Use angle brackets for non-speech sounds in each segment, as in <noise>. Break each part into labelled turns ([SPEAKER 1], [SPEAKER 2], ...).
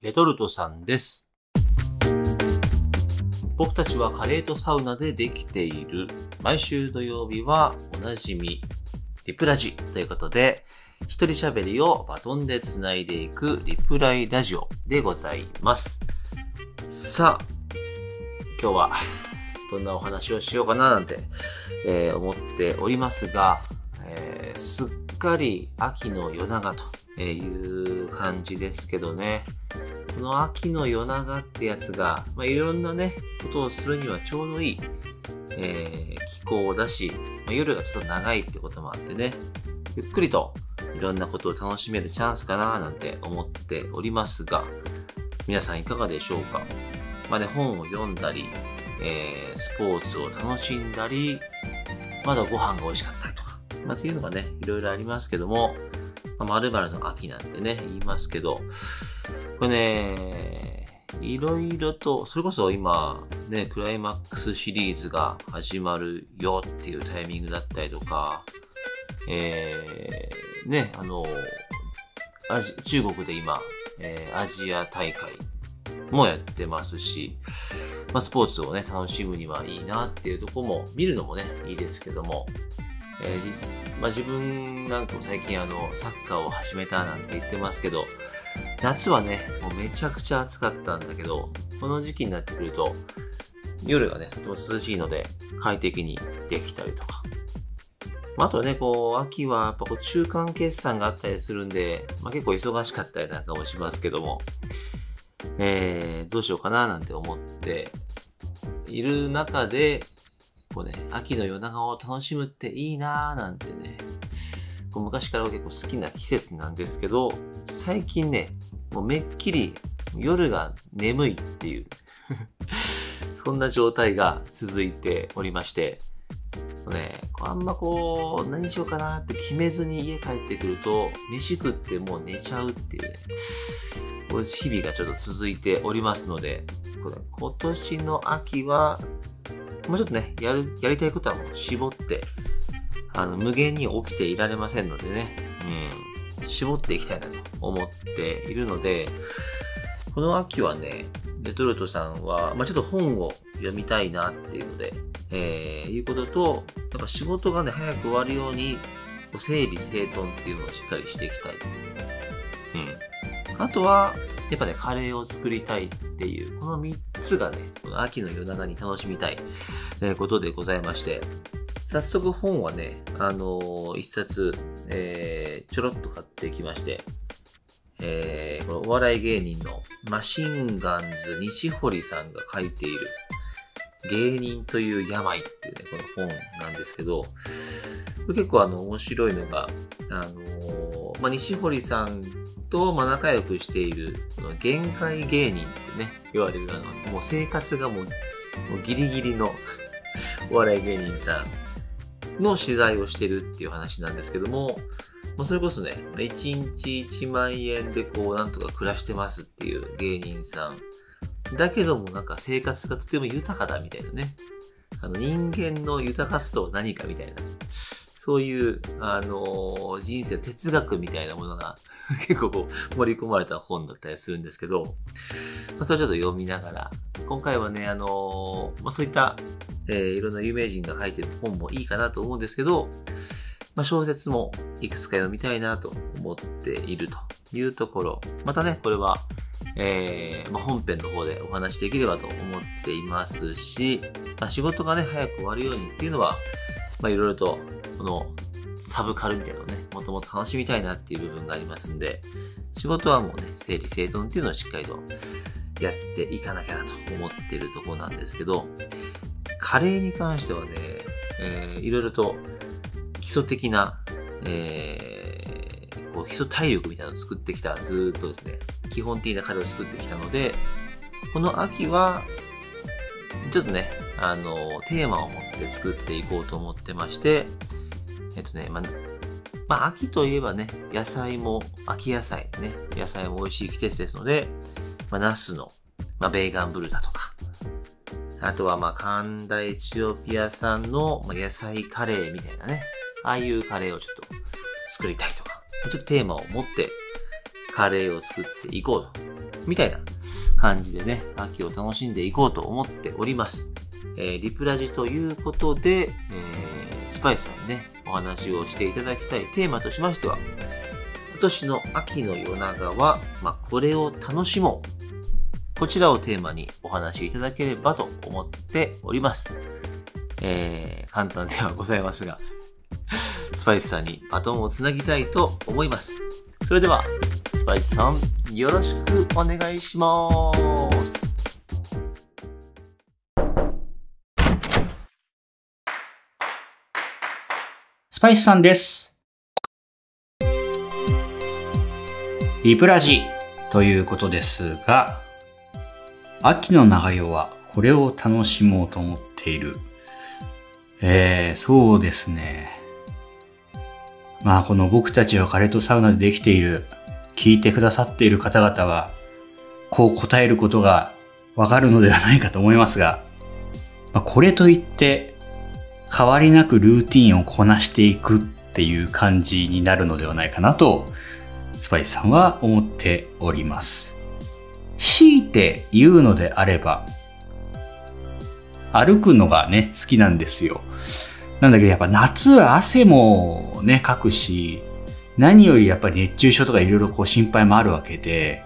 [SPEAKER 1] レトルトさんです。僕たちはカレーとサウナでできている。毎週土曜日はおなじみ、リプラジということで、一人喋りをバトンで繋いでいくリプライラジオでございます。さあ、今日はどんなお話をしようかななんて、えー思っておりますが、えーすっかり秋の夜長とえいう感じですけどね。この秋の夜長ってやつが、まあ、いろんなね、ことをするにはちょうどいい、えー気候だし、まあ夜がちょっと長いってこともあってね、ゆっくりといろんなことを楽しめるチャンスかななんて思っておりますが、皆さんいかがでしょうか？まあね、本を読んだり、えースポーツを楽しんだり、まだご飯が美味しかったりとか、まあ、っていうのがね、いろいろありますけども、〇〇の秋なんてね、言いますけど、これね、いろいろと、それこそ今、ね、クライマックスシリーズが始まるよっていうタイミングだったりとか、えー、ね、あの、アジ中国で今、えーアジア大会もやってますし、まあ、スポーツをね、楽しむにはいいなっていうところも、見るのもね、いいですけども、えー実まあ、自分なんかも最近あの、サッカーを始めたなんて言ってますけど、夏はね、もうめちゃくちゃ暑かったんだけど、この時期になってくると、夜がね、とても涼しいので、快適にできたりとか。まああとね、こう、秋はやっぱこう中間決算があったりするんで、まあ結構忙しかったりなんかもしますけども、えー、どうしようかななんて思っている中で、こうね、秋の夜長を楽しむっていいなーなんてね、こう昔から結構好きな季節なんですけど、最近ね、もうめっきり夜が眠いっていう、<laughs> そんな状態が続いておりまして、ね、あんまこう、何しようかなって決めずに家帰ってくると、飯食ってもう寝ちゃうっていうね、こう日々がちょっと続いておりますので、これ今年の秋は、もうちょっとね、やる、やりたいことはもう絞って、あの、無限に起きていられませんのでね、うん、絞っていきたいなと思っているので、この秋はね、レトルトさんは、まあちょっと本を読みたいなっていうので、えー、いうことと、やっぱ仕事がね、早く終わるように、整理整頓っていうのをしっかりしていきたい。うん。あとは、やっぱね、カレーを作りたいっていう、この3つがね、この秋の夜長に楽しみたい、えことでございまして、早速本はね、あのー一冊、えーちょろっと買ってきまして、えーこのお笑い芸人のマシンガンズ西堀さんが書いている芸人という病っていうね、この本なんですけど、結構あの面白いのが、あのーまあ、西堀さんとまあ仲良くしている、この限界芸人ってね、言われるあの、もう生活がもう、もうギリギリのお笑い芸人さんの取材をしてるっていう話なんですけども、まあ、それこそね、1日1万円でこう、なんとか暮らしてますっていう芸人さん。だけどもなんか生活がとても豊かだみたいなね。あの人間の豊かさとは何かみたいな。そういう、あの人生哲学みたいなものが <laughs> 結構こう盛り込まれた本だったりするんですけど、まあ、それをちょっと読みながら、今回はね、あのまあ、そういった、えーいろんな有名人が書いてる本もいいかなと思うんですけど、まあ、小説もいくつか読みたいなと思っているというところ。またね、これは、えーまあ、本編の方でお話しできればと思っていますし、まあ、仕事がね、早く終わるようにっていうのは、まあ、いろいろと、このサブカルみたいなのをね、もともと楽しみたいなっていう部分がありますんで、仕事はもうね、整理整頓っていうのをしっかりとやっていかなきゃなと思ってるとこなんですけど、カレーに関してはね、えーいろいろと基礎的な、えーこう基礎体力みたいなのを作ってきた、ずっとですね、基本的なカレーを作ってきたので、この秋は、ちょっとね、あの、テーマを持って作っていこうと思ってまして、えっとね、まあ、まあ、秋といえばね、野菜も、秋野菜ね、野菜も美味しい季節ですので、まあ、ナスの、まあ、ベーガンブルだとか、あとは、まあ、神田エチオピア産の野菜カレーみたいなね、ああいうカレーをちょっと作りたいとか、ちょっとテーマを持ってカレーを作っていこうとみたいな感じでね、秋を楽しんでいこうと思っております。えー、リプラジということで、えー、スパイスさんね、お話をしていただきたいテーマとしましては、今年の秋の夜長は、まあ、これを楽しもう。こちらをテーマにお話しいただければと思っております。えー、簡単ではございますが、スパイスさんにバトンをつなぎたいと思います。それでは、スパイスさん、よろしくお願いします。
[SPEAKER 2] スパイスさんです。リプラジということですが、秋の長夜はこれを楽しもうと思っている。えー、そうですね。まあこの僕たちはカレットサウナでできている、聞いてくださっている方々は、こう答えることがわかるのではないかと思いますが、まあ、これといって変わりなくルーティンをこなしていくっていう感じになるのではないかなと、スパイスさんは思っております。強いて言うのであれば、歩くのがね、好きなんですよ。なんだけどやっぱ夏は汗もね、かくし、何よりやっぱり熱中症とかいろいろこう心配もあるわけで、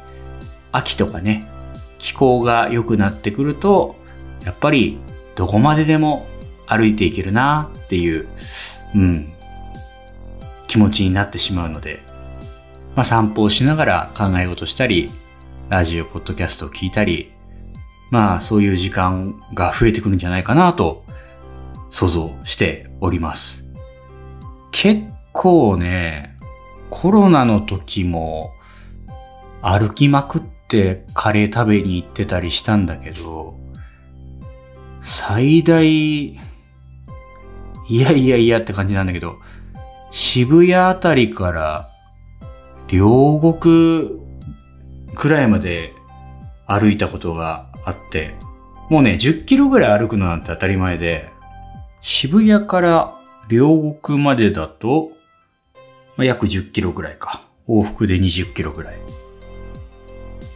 [SPEAKER 2] 秋とかね、気候が良くなってくると、やっぱりどこまででも歩いていけるなっていう、うん、気持ちになってしまうので、まあ散歩をしながら考え事したり、ラジオ、ポッドキャストを聞いたり、まあそういう時間が増えてくるんじゃないかなと想像しております。結構ね、コロナの時も歩きまくってカレー食べに行ってたりしたんだけど、最大いやいやいやって感じなんだけど、渋谷あたりから両国くらいまで歩いたことがあって、もうね、10キロぐらい歩くのなんて当たり前で、渋谷から両国までだと、まあ、約10キロぐらいか。往復で20キロぐらい。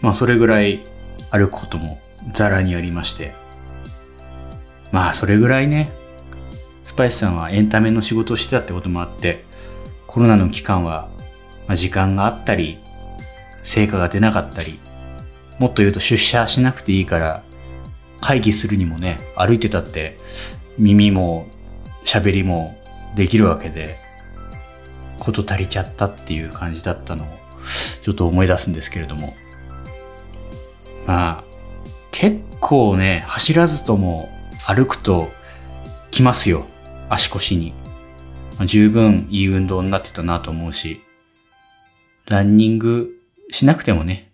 [SPEAKER 2] まあそれぐらい歩くこともザラにありまして。まあそれぐらいね、パイスさんはエンタメの仕事をしてたってこともあって、コロナの期間は、まあ、時間があったり、成果が出なかったり、もっと言うと出社しなくていいから、会議するにもね、歩いてたって耳も喋りもできるわけで、こと足りちゃったっていう感じだったのをちょっと思い出すんですけれども。まあ、結構ね、走らずとも歩くと来ますよ。足腰に。まあ、十分いい運動になってたなと思うし、ランニングしなくてもね、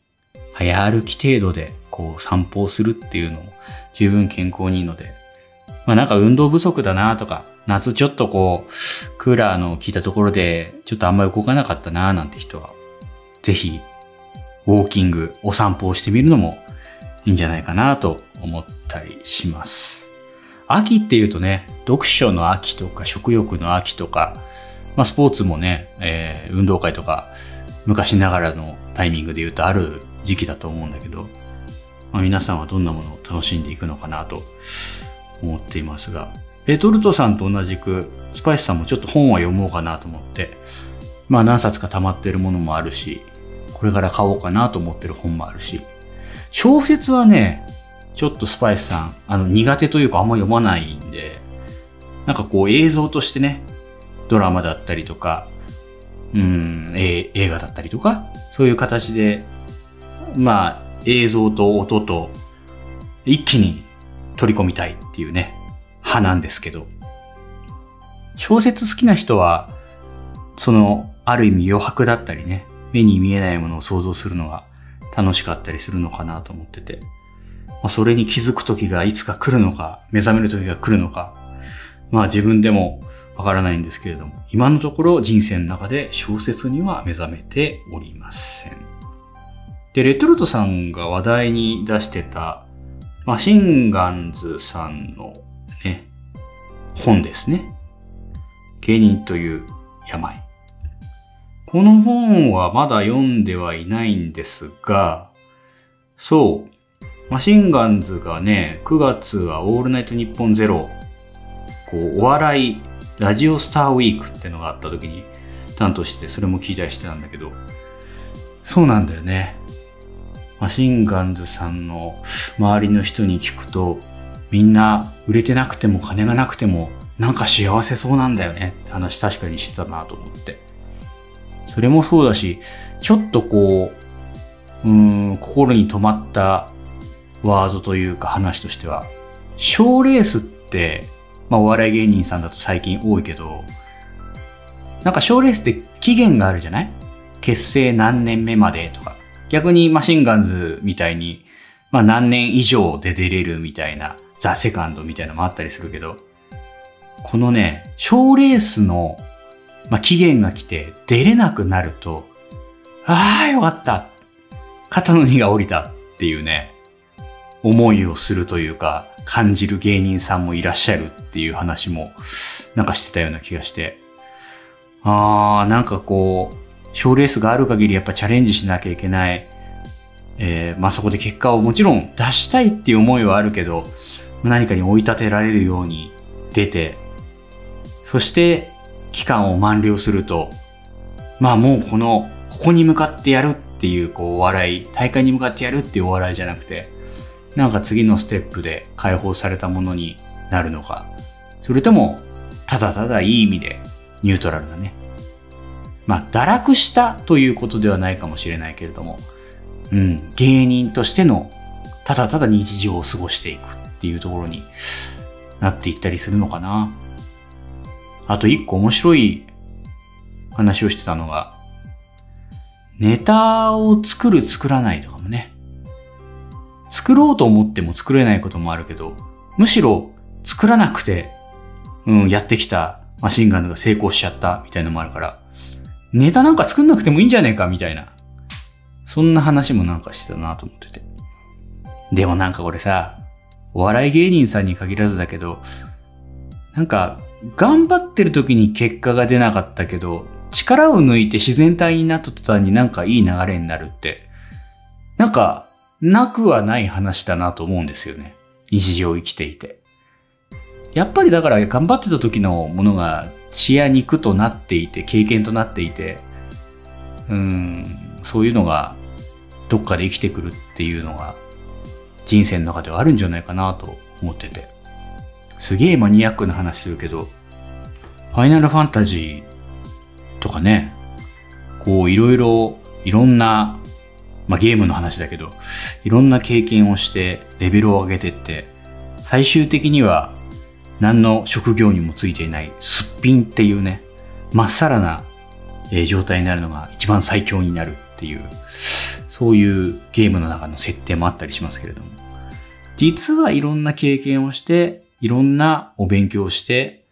[SPEAKER 2] 早歩き程度でこう散歩をするっていうのも十分健康にいいので、まあなんか運動不足だなとか、夏ちょっとこう、クーラーの効いたところでちょっとあんまり動かなかったななんて人は、ぜひ、ウォーキング、お散歩をしてみるのもいいんじゃないかなと思ったりします。秋っていうとね、読書の秋とか食欲の秋とか、まあ、スポーツもね、えー、運動会とか、昔ながらのタイミングで言うとある時期だと思うんだけど、まあ、皆さんはどんなものを楽しんでいくのかなと思っていますが、レトルトさんと同じく、スパイスさんもちょっと本は読もうかなと思って、まあ何冊か溜まってるものもあるし、これから買おうかなと思ってる本もあるし、小説はね、ちょっとスパイスさん、あの、苦手というかあんま読まないんで、なんかこう映像としてね、ドラマだったりとか、うん、え映画だったりとか、そういう形で、まあ、映像と音と、一気に取り込みたいっていうね、派なんですけど、小説好きな人は、その、ある意味余白だったりね、目に見えないものを想像するのが楽しかったりするのかなと思ってて、まあ、それに気づく時がいつか来るのか、目覚める時が来るのか、まあ自分でもわからないんですけれども、今のところ人生の中で小説には目覚めておりません。で、レトルトさんが話題に出してた、マシンガンズさんのね、本ですね。芸人という病。この本はまだ読んではいないんですが、そう。マシンガンズがね、9月はオールナイトニッポンゼロ、こう、お笑い、ラジオスターウィークってのがあった時に担当して、それも聞いたりしてたんだけど、そうなんだよね。マシンガンズさんの周りの人に聞くと、みんな売れてなくても金がなくてもなんか幸せそうなんだよねって話確かにしてたなと思って。それもそうだし、ちょっとこう、うん、心に留まったワードというか話としては、賞レースって、まあお笑い芸人さんだと最近多いけど、なんか賞レースって期限があるじゃない？結成何年目までとか。逆にマシンガンズみたいに、まあ何年以上で出れるみたいな、ザ・セカンドみたいなのもあったりするけど、このね、賞レースの、まあ、期限が来て出れなくなると、ああ、よかった。肩の荷が下りたっていうね、思いをするというか、感じる芸人さんもいらっしゃるっていう話も、なんかしてたような気がして。ああ、なんかこう、賞レースがある限りやっぱチャレンジしなきゃいけない。えー、まあそこで結果をもちろん出したいっていう思いはあるけど、何かに追い立てられるように出て、そして期間を満了すると、まあもうこの、ここに向かってやるっていうこうお笑い、大会に向かってやるっていうお笑いじゃなくて、なんか次のステップで解放されたものになるのか、それとも、ただただいい意味でニュートラルなね。まあ、堕落したということではないかもしれないけれども、うん、芸人としての、ただただ日常を過ごしていくっていうところになっていったりするのかな。あと一個面白い話をしてたのが、ネタを作る作らないとかもね。作ろうと思っても作れないこともあるけど、むしろ作らなくて、うん、やってきたマシンガンが成功しちゃったみたいなのもあるから、ネタなんか作んなくてもいいんじゃねえかみたいな。そんな話もなんかしてたなと思ってて。でもなんかこれさ、お笑い芸人さんに限らずだけど、なんか頑張ってる時に結果が出なかったけど、力を抜いて自然体になった途端になんかいい流れになるって、なんか、なくはない話だなと思うんですよね。日常生きていて。やっぱりだから頑張ってた時のものが血や肉となっていて、経験となっていて、うん、そういうのがどっかで生きてくるっていうのが人生の中ではあるんじゃないかなと思ってて。すげえマニアックな話するけど、ファイナルファンタジーとかね、こういろいろ、いろんな、まあゲームの話だけど、いろんな経験をしてレベルを上げてって、最終的には何の職業にもついていないすっぴんっていうね、まっさらな、状態になるのが一番最強になるっていう、そういうゲームの中の設定もあったりしますけれども、実はいろんな経験をして、いろんなお勉強をして、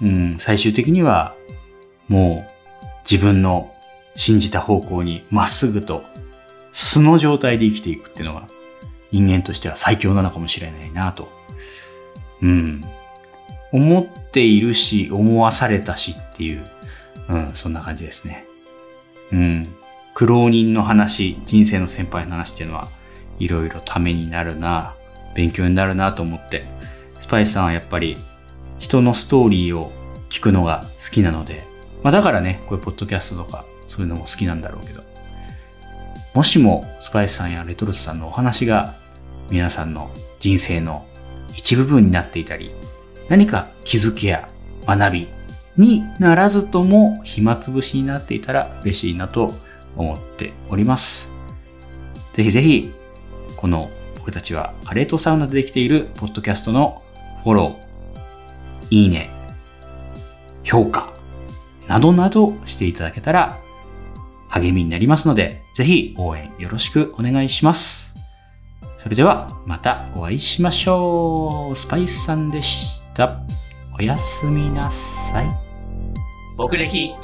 [SPEAKER 2] うん、最終的にはもう自分の信じた方向にまっすぐと素の状態で生きていくっていうのが人間としては最強なのかもしれないなと。うん。思っているし、思わされたしっていう、うん、そんな感じですね。うん。苦労人の話、人生の先輩の話っていうのは、いろいろためになるな、勉強になるなと思って、スパイスさんはやっぱり人のストーリーを聞くのが好きなので、まあだからね、こういうポッドキャストとかそういうのも好きなんだろうけど、もしもスパイスさんやレトルスさんのお話が皆さんの人生の一部分になっていたり、何か気づきや学びにならずとも暇つぶしになっていたら嬉しいなと思っております。ぜひぜひ、この僕たちはカレーとサウナでできているポッドキャストのフォロー、いいね、評価、などなどしていただけたら励みになりますので、ぜひ応援よろしくお願いします。それではまたお会いしましょう。スパイスさんでした。おやすみなさい。
[SPEAKER 1] 僕歴